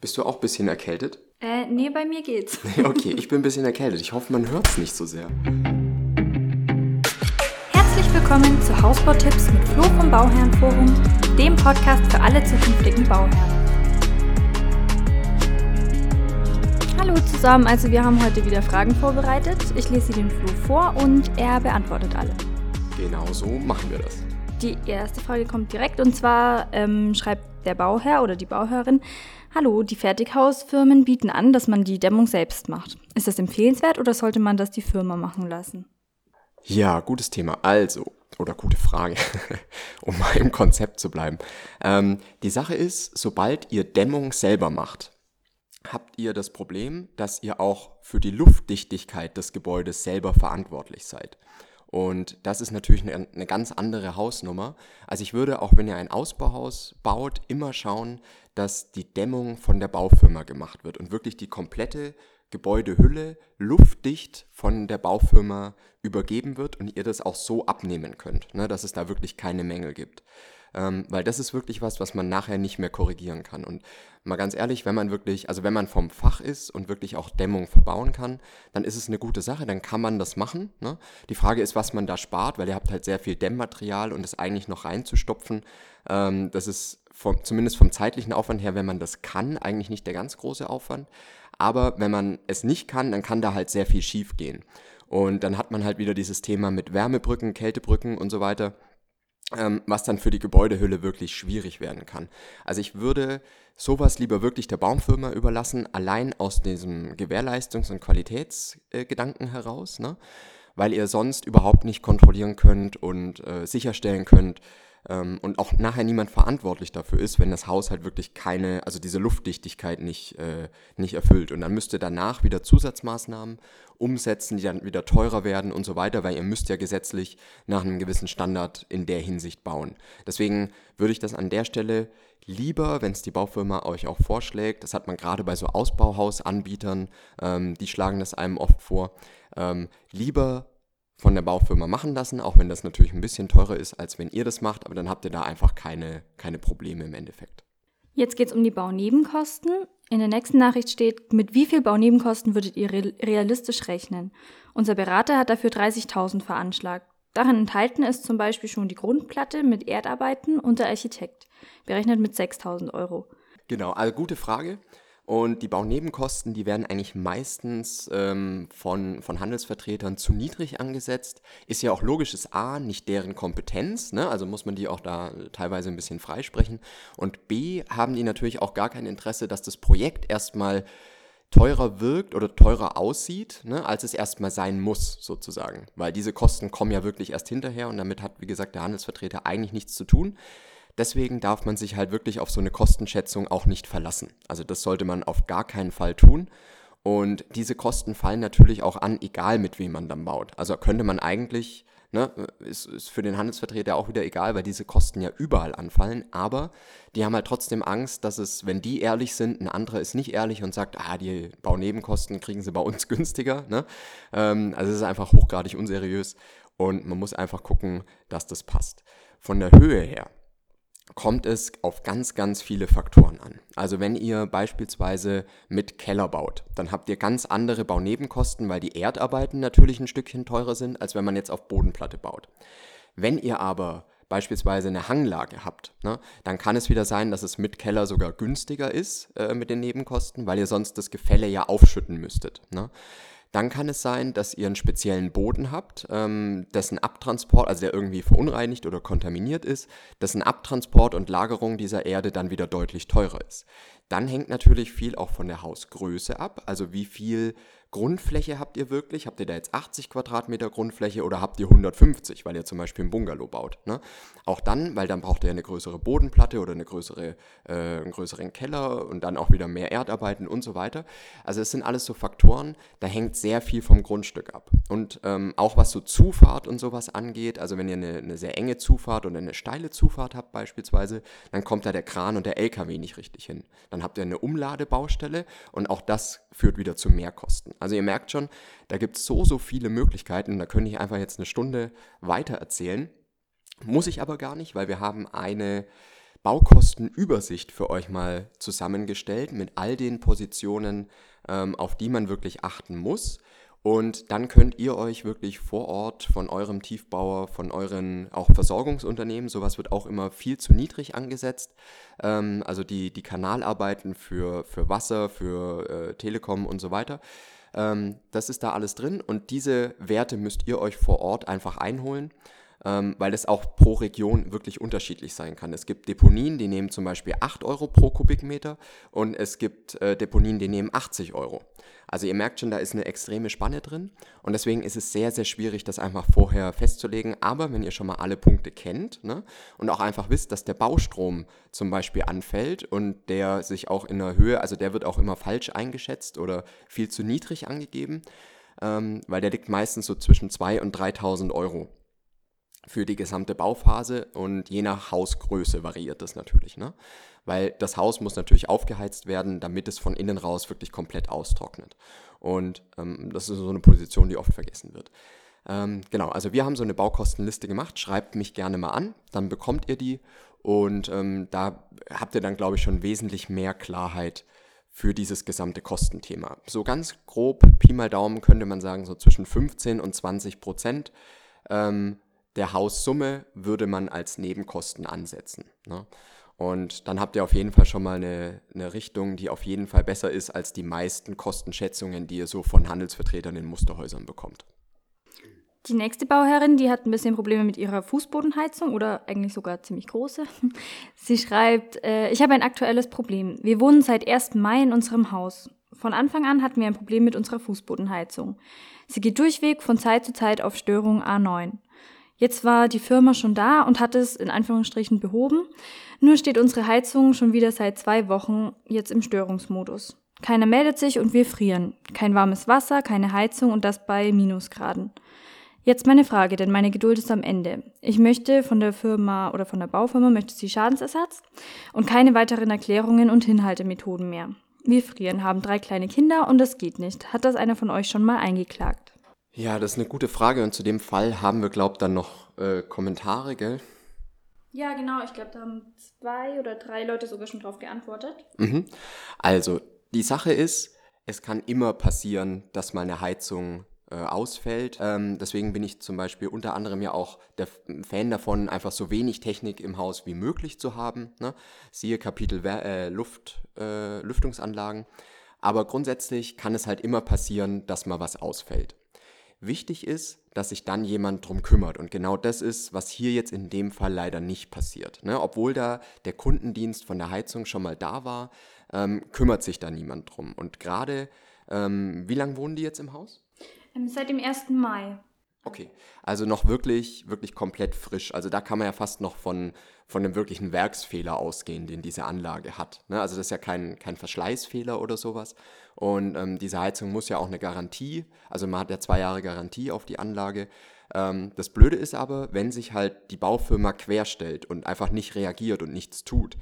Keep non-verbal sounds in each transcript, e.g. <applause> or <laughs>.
Bist du auch ein bisschen erkältet? Äh, nee, bei mir geht's. <laughs> okay, ich bin ein bisschen erkältet. Ich hoffe, man hört es nicht so sehr. Herzlich willkommen zu Hausbautipps mit Flo vom Bauherrenforum, dem Podcast für alle zukünftigen Bauherren. Hallo zusammen, also wir haben heute wieder Fragen vorbereitet. Ich lese sie dem Flo vor und er beantwortet alle. Genau so machen wir das. Die erste Frage kommt direkt und zwar ähm, schreibt der Bauherr oder die Bauherrin, Hallo, die Fertighausfirmen bieten an, dass man die Dämmung selbst macht. Ist das empfehlenswert oder sollte man das die Firma machen lassen? Ja, gutes Thema. Also, oder gute Frage, <laughs> um mal im Konzept zu bleiben. Ähm, die Sache ist, sobald ihr Dämmung selber macht, habt ihr das Problem, dass ihr auch für die Luftdichtigkeit des Gebäudes selber verantwortlich seid. Und das ist natürlich eine, eine, ganz andere Hausnummer. Also ich würde, auch wenn ihr ein Ausbauhaus baut, immer schauen, dass die Dämmung von der Baufirma gemacht wird und wirklich die komplette Gebäudehülle luftdicht von der Baufirma übergeben wird und ihr das auch so abnehmen könnt, ne, dass es da wirklich keine Mängel gibt. Ähm, weil das ist wirklich was, was man nachher nicht mehr korrigieren kann. Und mal ganz ehrlich, wenn man wirklich, also wenn man vom Fach ist und wirklich auch Dämmung verbauen kann, dann ist es eine gute Sache, dann kann man das machen. Ne? Die Frage ist, was man da spart, weil ihr habt halt sehr viel Dämmmaterial und es eigentlich noch reinzustopfen, ähm, das ist vom, zumindest vom zeitlichen Aufwand her, wenn man das kann, eigentlich nicht der ganz große Aufwand. Aber wenn man es nicht kann, dann kann da halt sehr viel schief gehen. Und dann hat man halt wieder dieses Thema mit Wärmebrücken, Kältebrücken und so weiter was dann für die Gebäudehülle wirklich schwierig werden kann. Also ich würde sowas lieber wirklich der Baumfirma überlassen, allein aus diesem Gewährleistungs- und Qualitätsgedanken heraus, ne? weil ihr sonst überhaupt nicht kontrollieren könnt und äh, sicherstellen könnt, ähm, und auch nachher niemand verantwortlich dafür ist, wenn das Haus halt wirklich keine, also diese Luftdichtigkeit nicht, äh, nicht erfüllt. Und dann müsst ihr danach wieder Zusatzmaßnahmen umsetzen, die dann wieder teurer werden und so weiter, weil ihr müsst ja gesetzlich nach einem gewissen Standard in der Hinsicht bauen. Deswegen würde ich das an der Stelle lieber, wenn es die Baufirma euch auch vorschlägt, das hat man gerade bei so Ausbauhausanbietern, ähm, die schlagen das einem oft vor, ähm, lieber von der Baufirma machen lassen, auch wenn das natürlich ein bisschen teurer ist, als wenn ihr das macht, aber dann habt ihr da einfach keine, keine Probleme im Endeffekt. Jetzt geht es um die Baunebenkosten. In der nächsten Nachricht steht, mit wie viel Baunebenkosten würdet ihr realistisch rechnen? Unser Berater hat dafür 30.000 veranschlagt. Darin enthalten ist zum Beispiel schon die Grundplatte mit Erdarbeiten und der Architekt, berechnet mit 6.000 Euro. Genau, also gute Frage. Und die Baunebenkosten, die werden eigentlich meistens ähm, von, von Handelsvertretern zu niedrig angesetzt. Ist ja auch logisch, ist A, nicht deren Kompetenz, ne? also muss man die auch da teilweise ein bisschen freisprechen. Und B, haben die natürlich auch gar kein Interesse, dass das Projekt erstmal teurer wirkt oder teurer aussieht, ne, als es erstmal sein muss, sozusagen. Weil diese Kosten kommen ja wirklich erst hinterher und damit hat, wie gesagt, der Handelsvertreter eigentlich nichts zu tun. Deswegen darf man sich halt wirklich auf so eine Kostenschätzung auch nicht verlassen. Also das sollte man auf gar keinen Fall tun. Und diese Kosten fallen natürlich auch an, egal mit wem man dann baut. Also könnte man eigentlich, ne, ist, ist für den Handelsvertreter auch wieder egal, weil diese Kosten ja überall anfallen. Aber die haben halt trotzdem Angst, dass es, wenn die ehrlich sind, ein anderer ist nicht ehrlich und sagt, ah, die Baunebenkosten kriegen sie bei uns <laughs> günstiger. Ne? Ähm, also es ist einfach hochgradig unseriös und man muss einfach gucken, dass das passt. Von der Höhe her kommt es auf ganz, ganz viele Faktoren an. Also wenn ihr beispielsweise mit Keller baut, dann habt ihr ganz andere Baunebenkosten, weil die Erdarbeiten natürlich ein Stückchen teurer sind, als wenn man jetzt auf Bodenplatte baut. Wenn ihr aber beispielsweise eine Hanglage habt, ne, dann kann es wieder sein, dass es mit Keller sogar günstiger ist äh, mit den Nebenkosten, weil ihr sonst das Gefälle ja aufschütten müsstet. Ne. Dann kann es sein, dass ihr einen speziellen Boden habt, ähm, dessen Abtransport, also der irgendwie verunreinigt oder kontaminiert ist, dessen Abtransport und Lagerung dieser Erde dann wieder deutlich teurer ist. Dann hängt natürlich viel auch von der Hausgröße ab, also wie viel Grundfläche habt ihr wirklich? Habt ihr da jetzt 80 Quadratmeter Grundfläche oder habt ihr 150, weil ihr zum Beispiel ein Bungalow baut? Ne? Auch dann, weil dann braucht ihr eine größere Bodenplatte oder eine größere, äh, einen größeren Keller und dann auch wieder mehr Erdarbeiten und so weiter. Also es sind alles so Faktoren, da hängt sehr viel vom Grundstück ab. Und ähm, auch was so Zufahrt und sowas angeht, also wenn ihr eine, eine sehr enge Zufahrt oder eine steile Zufahrt habt beispielsweise, dann kommt da der Kran und der LKW nicht richtig hin. Dann habt ihr eine Umladebaustelle und auch das führt wieder zu Mehrkosten. Also ihr merkt schon, da gibt es so, so viele Möglichkeiten. Da könnte ich einfach jetzt eine Stunde weiter erzählen. Muss ich aber gar nicht, weil wir haben eine Baukostenübersicht für euch mal zusammengestellt mit all den Positionen, ähm, auf die man wirklich achten muss. Und dann könnt ihr euch wirklich vor Ort von eurem Tiefbauer, von euren auch Versorgungsunternehmen, sowas wird auch immer viel zu niedrig angesetzt. Ähm, also die, die Kanalarbeiten für, für Wasser, für äh, Telekom und so weiter. Ähm, das ist da alles drin und diese Werte müsst ihr euch vor Ort einfach einholen ähm, weil es auch pro Region wirklich unterschiedlich sein kann. Es gibt Deponien, die nehmen zum Beispiel 8 Euro pro Kubikmeter und es gibt äh, Deponien, die nehmen 80 Euro. Also ihr merkt schon, da ist eine extreme Spanne drin und deswegen ist es sehr, sehr schwierig, das einfach vorher festzulegen. Aber wenn ihr schon mal alle Punkte kennt ne, und auch einfach wisst, dass der Baustrom zum Beispiel anfällt und der sich auch in der Höhe, also der wird auch immer falsch eingeschätzt oder viel zu niedrig angegeben, ähm, weil der liegt meistens so zwischen 2.000 und 3.000 Euro für die gesamte Bauphase und je nach Hausgröße variiert das natürlich, ne? Weil das Haus muss natürlich aufgeheizt werden, damit es von innen raus wirklich komplett austrocknet. Und ähm, das ist so eine Position, die oft vergessen wird. Ähm, genau, also wir haben so eine Baukostenliste gemacht. Schreibt mich gerne mal an, dann bekommt ihr die und ähm, da habt ihr dann, glaube ich, schon wesentlich mehr Klarheit für dieses gesamte Kostenthema. So ganz grob, Pi mal Daumen, könnte man sagen, so zwischen 15 und 20 Prozent ähm, der Haussumme würde man als Nebenkosten ansetzen. Ne? Und dann habt ihr auf jeden Fall schon mal eine, eine, Richtung, die auf jeden Fall besser ist als die meisten Kostenschätzungen, die ihr so von Handelsvertretern in Musterhäusern bekommt. Die nächste Bauherrin, die hat ein bisschen Probleme mit ihrer Fußbodenheizung oder eigentlich sogar ziemlich große. <laughs> Sie schreibt, äh, ich habe ein aktuelles Problem. Wir wohnen seit 1. Mai in unserem Haus. Von Anfang an hatten wir ein Problem mit unserer Fußbodenheizung. Sie geht durchweg von Zeit zu Zeit auf Störung A9. Jetzt war die Firma schon da und hat es in Anführungsstrichen behoben. Nur steht unsere Heizung schon wieder seit zwei Wochen jetzt im Störungsmodus. Keiner meldet sich und wir frieren. Kein warmes Wasser, keine Heizung und das bei Minusgraden. Jetzt meine Frage, denn meine Geduld ist am Ende. Ich möchte von der Firma oder von der Baufirma möchte sie Schadensersatz und keine weiteren Erklärungen und Hinhaltemethoden mehr. Wir frieren, haben drei kleine Kinder und das geht nicht. Hat das einer von euch schon mal eingeklagt? Ja, das ist eine gute Frage und zu dem Fall haben wir, glaube ich, dann noch äh, Kommentare, gell? Ja, genau. Ich glaube, da haben zwei oder drei Leute sogar schon drauf geantwortet. Mhm. Also, die Sache ist, es kann immer passieren, dass mal eine Heizung äh, ausfällt. Ähm, deswegen bin ich zum Beispiel unter anderem ja auch der Fan davon, einfach so wenig Technik im Haus wie möglich zu haben. Ne? Siehe Kapitel äh, Luft, äh, Lüftungsanlagen. Aber grundsätzlich kann es halt immer passieren, dass mal was ausfällt. Wichtig ist, dass sich dann jemand drum kümmert. Und genau das ist, was hier jetzt in dem Fall leider nicht passiert. Ne? Obwohl da der Kundendienst von der Heizung schon mal da war, ähm, kümmert sich da niemand drum. Und gerade, ähm, wie lange wohnen die jetzt im Haus? Ähm, seit dem 1. Mai. Okay, also noch wirklich, wirklich komplett frisch. Also da kann man ja fast noch von, von einem wirklichen Werksfehler ausgehen, den diese Anlage hat. Ne? Also das ist ja kein, kein Verschleißfehler oder sowas. Und ähm, diese Heizung muss ja auch eine Garantie, also man hat ja zwei Jahre Garantie auf die Anlage. Ähm, das Blöde ist aber, wenn sich halt die Baufirma querstellt und einfach nicht reagiert und nichts tut,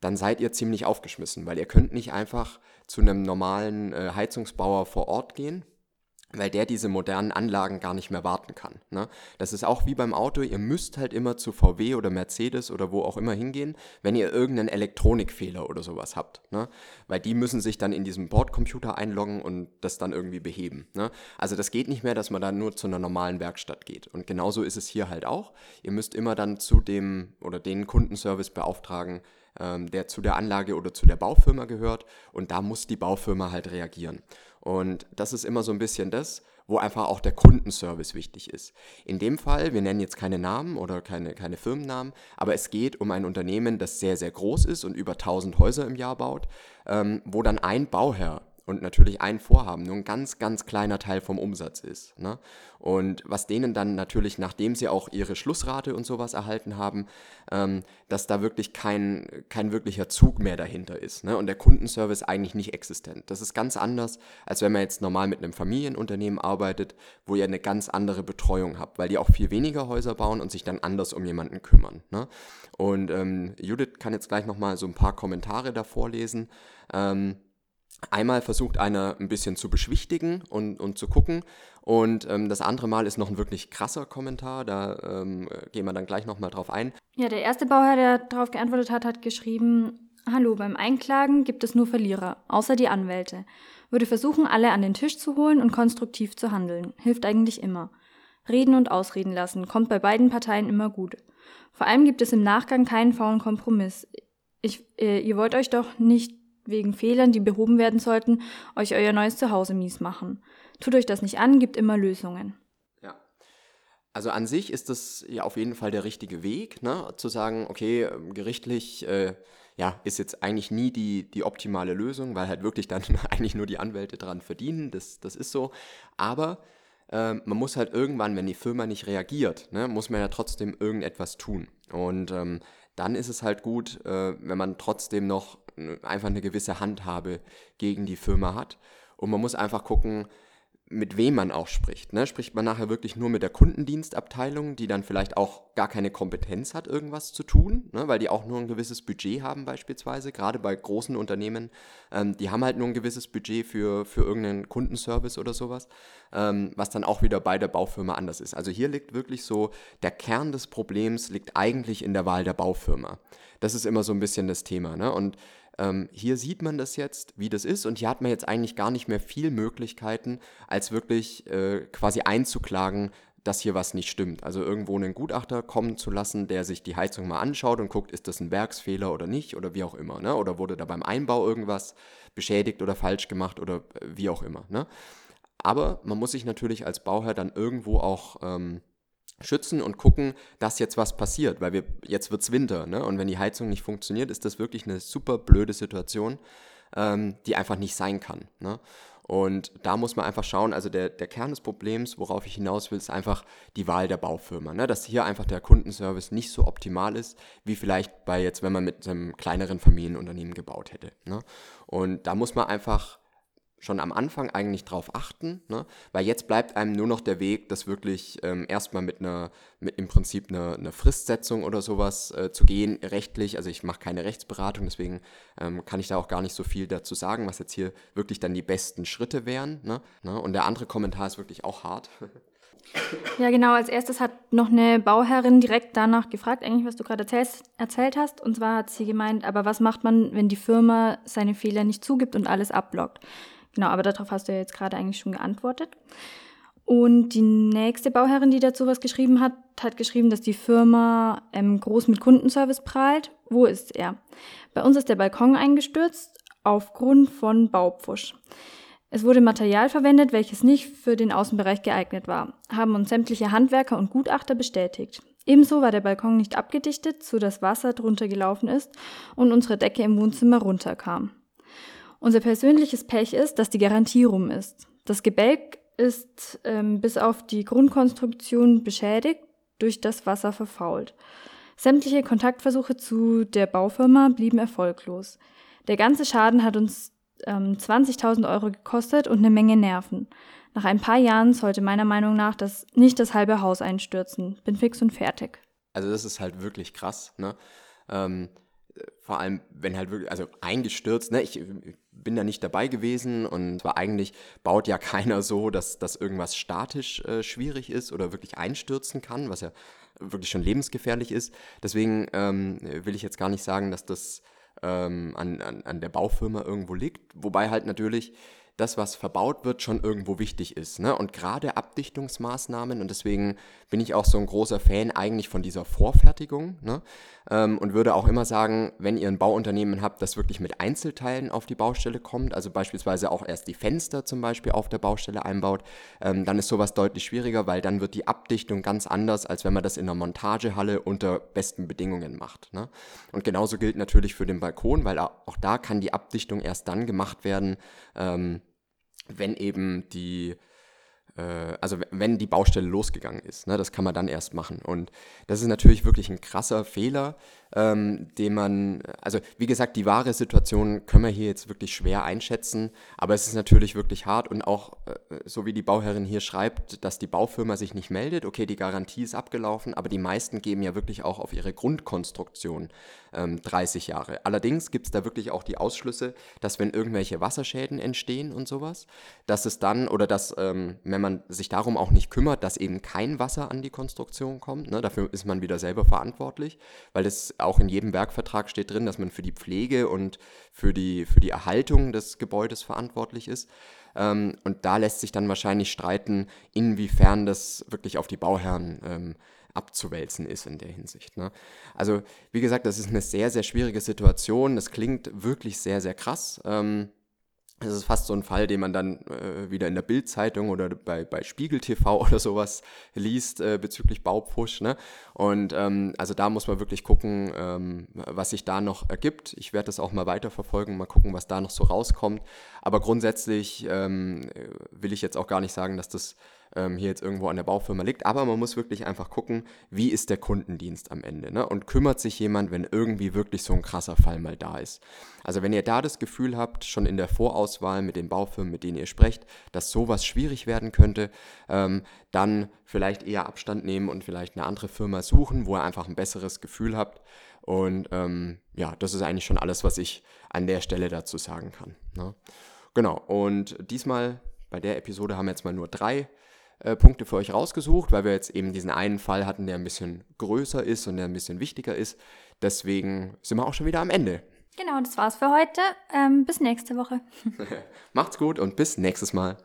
dann seid ihr ziemlich aufgeschmissen, weil ihr könnt nicht einfach zu einem normalen äh, Heizungsbauer vor Ort gehen weil der diese modernen Anlagen gar nicht mehr warten kann. Ne? Das ist auch wie beim Auto, ihr müsst halt immer zu VW oder Mercedes oder wo auch immer hingehen, wenn ihr irgendeinen Elektronikfehler oder sowas habt. Ne? Weil die müssen sich dann in diesem Bordcomputer einloggen und das dann irgendwie beheben. Ne? Also das geht nicht mehr, dass man dann nur zu einer normalen Werkstatt geht. Und genauso ist es hier halt auch. Ihr müsst immer dann zu dem oder den Kundenservice beauftragen, ähm, der zu der Anlage oder zu der Baufirma gehört. Und da muss die Baufirma halt reagieren. Und das ist immer so ein bisschen das, wo einfach auch der Kundenservice wichtig ist. In dem Fall, wir nennen jetzt keine Namen oder keine, keine Firmennamen, aber es geht um ein Unternehmen, das sehr, sehr groß ist und über 1000 Häuser im Jahr baut, ähm, wo dann ein Bauherr und natürlich ein Vorhaben nur ein ganz, ganz kleiner Teil vom Umsatz ist. Ne? Und was denen dann natürlich, nachdem sie auch ihre Schlussrate und sowas erhalten haben, ähm, dass da wirklich kein, kein wirklicher Zug mehr dahinter ist. Ne? Und der Kundenservice eigentlich nicht existent. Das ist ganz anders, als wenn man jetzt normal mit einem Familienunternehmen arbeitet, wo ihr eine ganz andere Betreuung habt, weil die auch viel weniger Häuser bauen und sich dann anders um jemanden kümmern. Ne? Und ähm, Judith kann jetzt gleich nochmal so ein paar Kommentare davor lesen. Ähm, Einmal versucht einer ein bisschen zu beschwichtigen und, und zu gucken. Und ähm, das andere Mal ist noch ein wirklich krasser Kommentar. Da ähm, gehen wir dann gleich nochmal drauf ein. Ja, der erste Bauherr, der darauf geantwortet hat, hat geschrieben, Hallo, beim Einklagen gibt es nur Verlierer, außer die Anwälte. Würde versuchen, alle an den Tisch zu holen und konstruktiv zu handeln. Hilft eigentlich immer. Reden und ausreden lassen, kommt bei beiden Parteien immer gut. Vor allem gibt es im Nachgang keinen faulen Kompromiss. Ich, äh, ihr wollt euch doch nicht wegen Fehlern, die behoben werden sollten, euch euer neues Zuhause mies machen. Tut euch das nicht an, gibt immer Lösungen. Ja. Also an sich ist das ja auf jeden Fall der richtige Weg, ne? zu sagen, okay, ähm, gerichtlich äh, ja, ist jetzt eigentlich nie die, die optimale Lösung, weil halt wirklich dann <laughs> eigentlich nur die Anwälte dran verdienen, das, das ist so. Aber äh, man muss halt irgendwann, wenn die Firma nicht reagiert, ne, muss man ja trotzdem irgendetwas tun. Und ähm, dann ist es halt gut, äh, wenn man trotzdem noch einfach eine gewisse Handhabe gegen die Firma hat. Und man muss einfach gucken, mit wem man auch spricht. Ne? Spricht man nachher wirklich nur mit der Kundendienstabteilung, die dann vielleicht auch gar keine Kompetenz hat, irgendwas zu tun, ne? weil die auch nur ein gewisses Budget haben beispielsweise, gerade bei großen Unternehmen, ähm, die haben halt nur ein gewisses Budget für, für irgendeinen Kundenservice oder sowas, ähm, was dann auch wieder bei der Baufirma anders ist. Also hier liegt wirklich so, der Kern des Problems liegt eigentlich in der Wahl der Baufirma. Das ist immer so ein bisschen das Thema. Ne? Und ähm, hier sieht man das jetzt, wie das ist, und hier hat man jetzt eigentlich gar nicht mehr viel Möglichkeiten, als wirklich äh, quasi einzuklagen, dass hier was nicht stimmt. Also irgendwo einen Gutachter kommen zu lassen, der sich die Heizung mal anschaut und guckt, ist das ein Werksfehler oder nicht oder wie auch immer. Ne? Oder wurde da beim Einbau irgendwas beschädigt oder falsch gemacht oder äh, wie auch immer. Ne? Aber man muss sich natürlich als Bauherr dann irgendwo auch ähm, schützen und gucken, dass jetzt was passiert, weil wir jetzt wird es Winter, ne? Und wenn die Heizung nicht funktioniert, ist das wirklich eine super blöde Situation, ähm, die einfach nicht sein kann. Ne? Und da muss man einfach schauen, also der, der Kern des Problems, worauf ich hinaus will, ist einfach die Wahl der Baufirma. Ne? Dass hier einfach der Kundenservice nicht so optimal ist, wie vielleicht bei jetzt, wenn man mit einem kleineren Familienunternehmen gebaut hätte. Ne? Und da muss man einfach schon am Anfang eigentlich drauf achten, ne? weil jetzt bleibt einem nur noch der Weg, das wirklich ähm, erstmal mit einer, mit im Prinzip einer, einer Fristsetzung oder sowas äh, zu gehen, rechtlich. Also ich mache keine Rechtsberatung, deswegen ähm, kann ich da auch gar nicht so viel dazu sagen, was jetzt hier wirklich dann die besten Schritte wären. Ne? ne? Und der andere Kommentar ist wirklich auch hart. <laughs> Ja, genau. Als erstes hat noch eine Bauherrin direkt danach gefragt, eigentlich, was du gerade erzählt hast. Und zwar hat sie gemeint, aber was macht man, wenn die Firma seine Fehler nicht zugibt und alles abblockt? Genau, aber darauf hast du ja jetzt gerade eigentlich schon geantwortet. Und die nächste Bauherrin, die dazu was geschrieben hat, hat geschrieben, dass die Firma ähm, groß mit Kundenservice prahlt. Wo ist er? Bei uns ist der Balkon eingestürzt aufgrund von Baupfusch. Es wurde Material verwendet, welches nicht für den Außenbereich geeignet war, haben uns sämtliche Handwerker und Gutachter bestätigt. Ebenso war der Balkon nicht abgedichtet, so dass Wasser drunter gelaufen ist und unsere Decke im Wohnzimmer runterkam. Unser persönliches Pech ist, dass die Garantie rum ist. Das Gebälk ist ähm, bis auf die Grundkonstruktion beschädigt, durch das Wasser verfault. Sämtliche Kontaktversuche zu der Baufirma blieben erfolglos. Der ganze Schaden hat uns ähm, 20.000 Euro gekostet und eine Menge Nerven. Nach ein paar Jahren sollte meiner Meinung nach das nicht das halbe Haus einstürzen. Bin fix und fertig. Also das ist halt wirklich krass. Ne? Ähm, vor allem, wenn halt wirklich, also eingestürzt, ne? ich bin da nicht dabei gewesen und zwar eigentlich baut ja <laughs> keiner so, dass, dass irgendwas statisch äh, schwierig ist oder wirklich einstürzen kann, was ja wirklich schon lebensgefährlich ist. Deswegen ähm, will ich jetzt gar nicht sagen, dass das ähm, an, an, an der Baufirma irgendwo liegt, wobei halt natürlich das, was verbaut wird, schon irgendwo wichtig ist. Ne? Und gerade Abdichtungsmaßnahmen, und deswegen bin ich auch so ein großer Fan eigentlich von dieser Vorfertigung ne? ähm, und würde auch immer sagen, wenn ihr ein Bauunternehmen habt, das wirklich mit Einzelteilen auf die Baustelle kommt, also beispielsweise auch erst die Fenster zum Beispiel auf der Baustelle einbaut, ähm, dann ist sowas deutlich schwieriger, weil dann wird die Abdichtung ganz anders, als wenn man das in einer Montagehalle unter besten Bedingungen macht. Ne? Und genauso gilt natürlich für den Balkon, weil auch da kann die Abdichtung erst dann gemacht werden, ähm, wenn eben die also wenn die Baustelle losgegangen ist. Ne, das kann man dann erst machen. Und das ist natürlich wirklich ein krasser Fehler, ähm, den man, also wie gesagt, die wahre Situation können wir hier jetzt wirklich schwer einschätzen, aber es ist natürlich wirklich hart und auch, äh, so wie die Bauherrin hier schreibt, dass die Baufirma sich nicht meldet, okay, die Garantie ist abgelaufen, aber die meisten geben ja wirklich auch auf ihre Grundkonstruktion ähm, 30 Jahre. Allerdings gibt es da wirklich auch die Ausschlüsse, dass wenn irgendwelche Wasserschäden entstehen und sowas, dass es dann, oder dass, ähm, wenn man sich darum auch nicht kümmert, dass eben kein Wasser an die Konstruktion kommt, ne, dafür ist man wieder selber verantwortlich, weil das auch in jedem Werkvertrag steht drin, dass man für die Pflege und für die, für die Erhaltung des Gebäudes verantwortlich ist. Ähm, und da lässt sich dann wahrscheinlich streiten, inwiefern das wirklich auf die Bauherren ähm, abzuwälzen ist in der Hinsicht. Ne? Also wie gesagt, das ist eine sehr, sehr schwierige Situation. Das klingt wirklich sehr, sehr krass. Ähm, das ist fast so ein Fall, den man dann äh, wieder in der Bildzeitung oder bei, bei Spiegel TV <laughs> oder sowas liest äh, bezüglich Baupfusch. Ne? Und ähm, also da muss man wirklich gucken, ähm, was sich da noch ergibt. Ich werde das auch mal weiterverfolgen, mal gucken, was da noch so rauskommt. Aber grundsätzlich ähm, will ich jetzt auch gar nicht sagen, dass das ähm, hier jetzt irgendwo an der Baufirma liegt. Aber man muss wirklich einfach gucken, wie ist der Kundendienst am Ende. Ne? Und kümmert sich jemand, wenn irgendwie wirklich so ein krasser Fall mal da ist. Also wenn ihr da das Gefühl habt, schon in der Vorauswahl mit den Baufirmen, mit denen ihr sprecht, dass sowas schwierig werden könnte, ähm, dann vielleicht eher Abstand nehmen und vielleicht eine andere Firma suchen, wo ihr einfach ein besseres Gefühl habt. Und ähm, ja, das ist eigentlich schon alles, was ich an der Stelle dazu sagen kann. Ne? Genau, und diesmal bei der Episode haben wir jetzt mal nur drei äh, Punkte für euch rausgesucht, weil wir jetzt eben diesen einen Fall hatten, der ein bisschen größer ist und der ein bisschen wichtiger ist. Deswegen sind wir auch schon wieder am Ende. Genau, das war's für heute. Ähm, bis nächste Woche. <laughs> Macht's gut und bis nächstes Mal.